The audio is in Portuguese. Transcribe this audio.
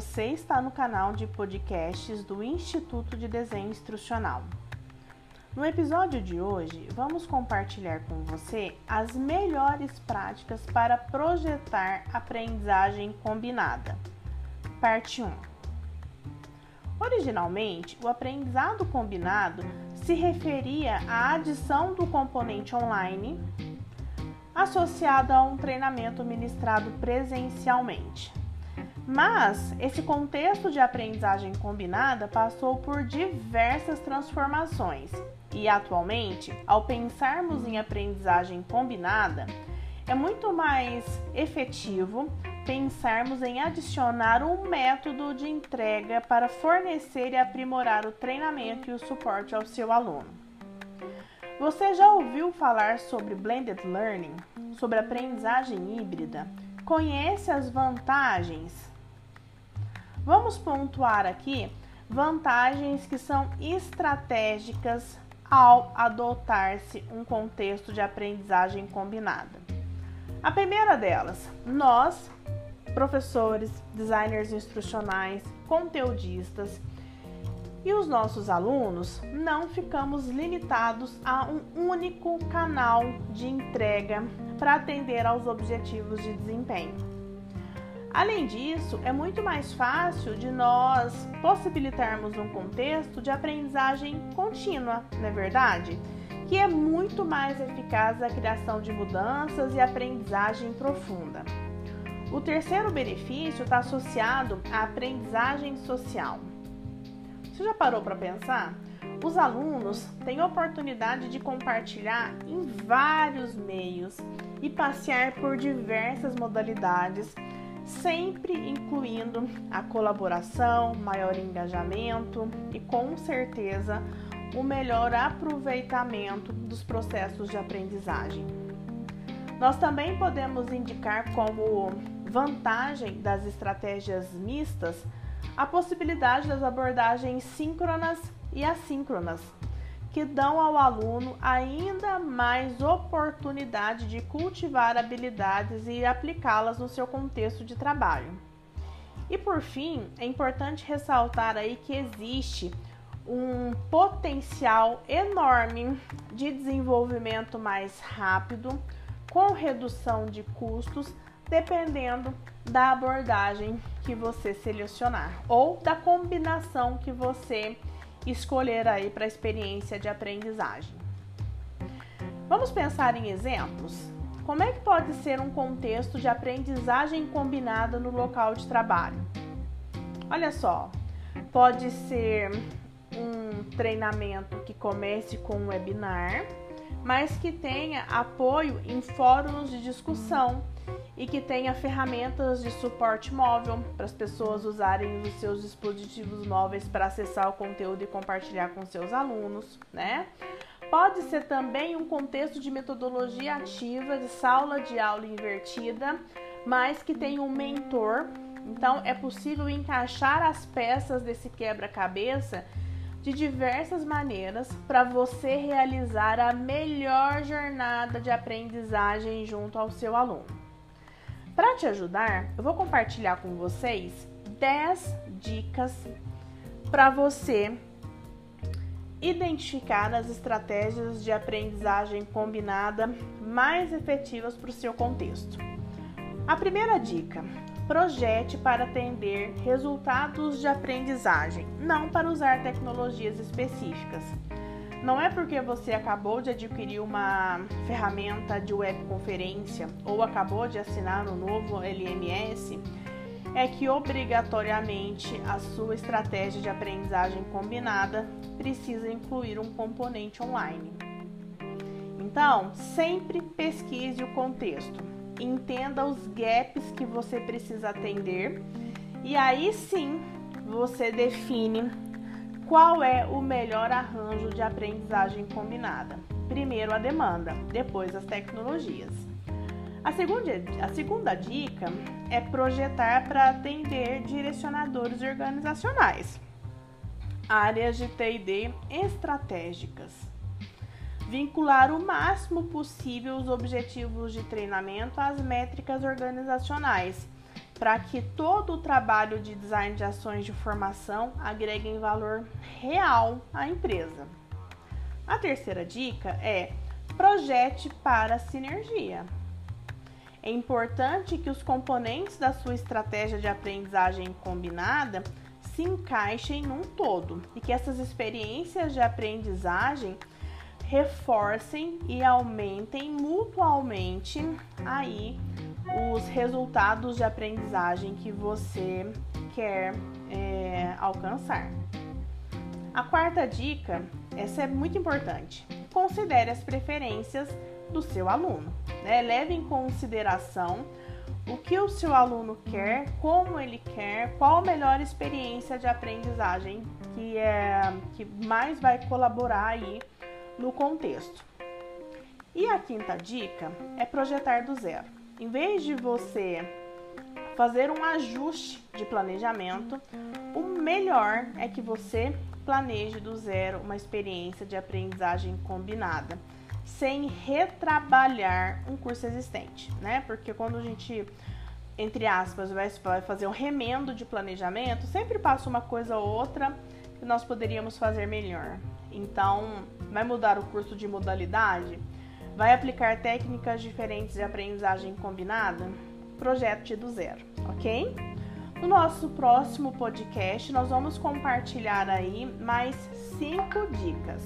Você está no canal de podcasts do Instituto de Desenho Instrucional. No episódio de hoje, vamos compartilhar com você as melhores práticas para projetar aprendizagem combinada. Parte 1. Originalmente, o aprendizado combinado se referia à adição do componente online associado a um treinamento ministrado presencialmente. Mas esse contexto de aprendizagem combinada passou por diversas transformações e atualmente, ao pensarmos em aprendizagem combinada, é muito mais efetivo pensarmos em adicionar um método de entrega para fornecer e aprimorar o treinamento e o suporte ao seu aluno. Você já ouviu falar sobre blended learning, sobre aprendizagem híbrida? Conhece as vantagens? Vamos pontuar aqui vantagens que são estratégicas ao adotar-se um contexto de aprendizagem combinada. A primeira delas, nós, professores, designers instrucionais, conteudistas e os nossos alunos, não ficamos limitados a um único canal de entrega para atender aos objetivos de desempenho. Além disso, é muito mais fácil de nós possibilitarmos um contexto de aprendizagem contínua, não é verdade? Que é muito mais eficaz a criação de mudanças e aprendizagem profunda. O terceiro benefício está associado à aprendizagem social. Você já parou para pensar? Os alunos têm oportunidade de compartilhar em vários meios e passear por diversas modalidades sempre incluindo a colaboração, maior engajamento e com certeza o melhor aproveitamento dos processos de aprendizagem. Nós também podemos indicar como vantagem das estratégias mistas a possibilidade das abordagens síncronas e assíncronas, que dão ao aluno ainda mais oportunidade de cultivar habilidades e aplicá-las no seu contexto de trabalho. E por fim, é importante ressaltar aí que existe um potencial enorme de desenvolvimento mais rápido, com redução de custos, dependendo da abordagem que você selecionar ou da combinação que você escolher aí para a experiência de aprendizagem. Vamos pensar em exemplos? Como é que pode ser um contexto de aprendizagem combinada no local de trabalho? Olha só, pode ser um treinamento que comece com um webinar, mas que tenha apoio em fóruns de discussão e que tenha ferramentas de suporte móvel para as pessoas usarem os seus dispositivos móveis para acessar o conteúdo e compartilhar com seus alunos, né? Pode ser também um contexto de metodologia ativa de sala de aula invertida, mas que tem um mentor. Então é possível encaixar as peças desse quebra-cabeça de diversas maneiras para você realizar a melhor jornada de aprendizagem junto ao seu aluno. Para te ajudar, eu vou compartilhar com vocês 10 dicas para você identificar as estratégias de aprendizagem combinada mais efetivas para o seu contexto. A primeira dica: projete para atender resultados de aprendizagem, não para usar tecnologias específicas. Não é porque você acabou de adquirir uma ferramenta de webconferência ou acabou de assinar um novo LMS é que obrigatoriamente a sua estratégia de aprendizagem combinada precisa incluir um componente online. Então, sempre pesquise o contexto, entenda os gaps que você precisa atender e aí sim você define qual é o melhor arranjo de aprendizagem combinada? Primeiro a demanda, depois as tecnologias. A segunda, a segunda dica é projetar para atender direcionadores organizacionais, áreas de TD estratégicas. Vincular o máximo possível os objetivos de treinamento às métricas organizacionais para que todo o trabalho de design de ações de formação agregue valor real à empresa. A terceira dica é projete para sinergia. É importante que os componentes da sua estratégia de aprendizagem combinada se encaixem num todo e que essas experiências de aprendizagem reforcem e aumentem mutualmente aí os resultados de aprendizagem que você quer é, alcançar. A quarta dica, essa é muito importante. Considere as preferências do seu aluno. Né? Leve em consideração o que o seu aluno quer, como ele quer, qual a melhor experiência de aprendizagem que é que mais vai colaborar aí no contexto. E a quinta dica é projetar do zero. Em vez de você fazer um ajuste de planejamento, o melhor é que você planeje do zero uma experiência de aprendizagem combinada sem retrabalhar um curso existente, né? Porque quando a gente, entre aspas, vai fazer um remendo de planejamento, sempre passa uma coisa ou outra nós poderíamos fazer melhor. Então, vai mudar o curso de modalidade? Vai aplicar técnicas diferentes de aprendizagem combinada? Projete do zero, ok? No nosso próximo podcast, nós vamos compartilhar aí mais cinco dicas.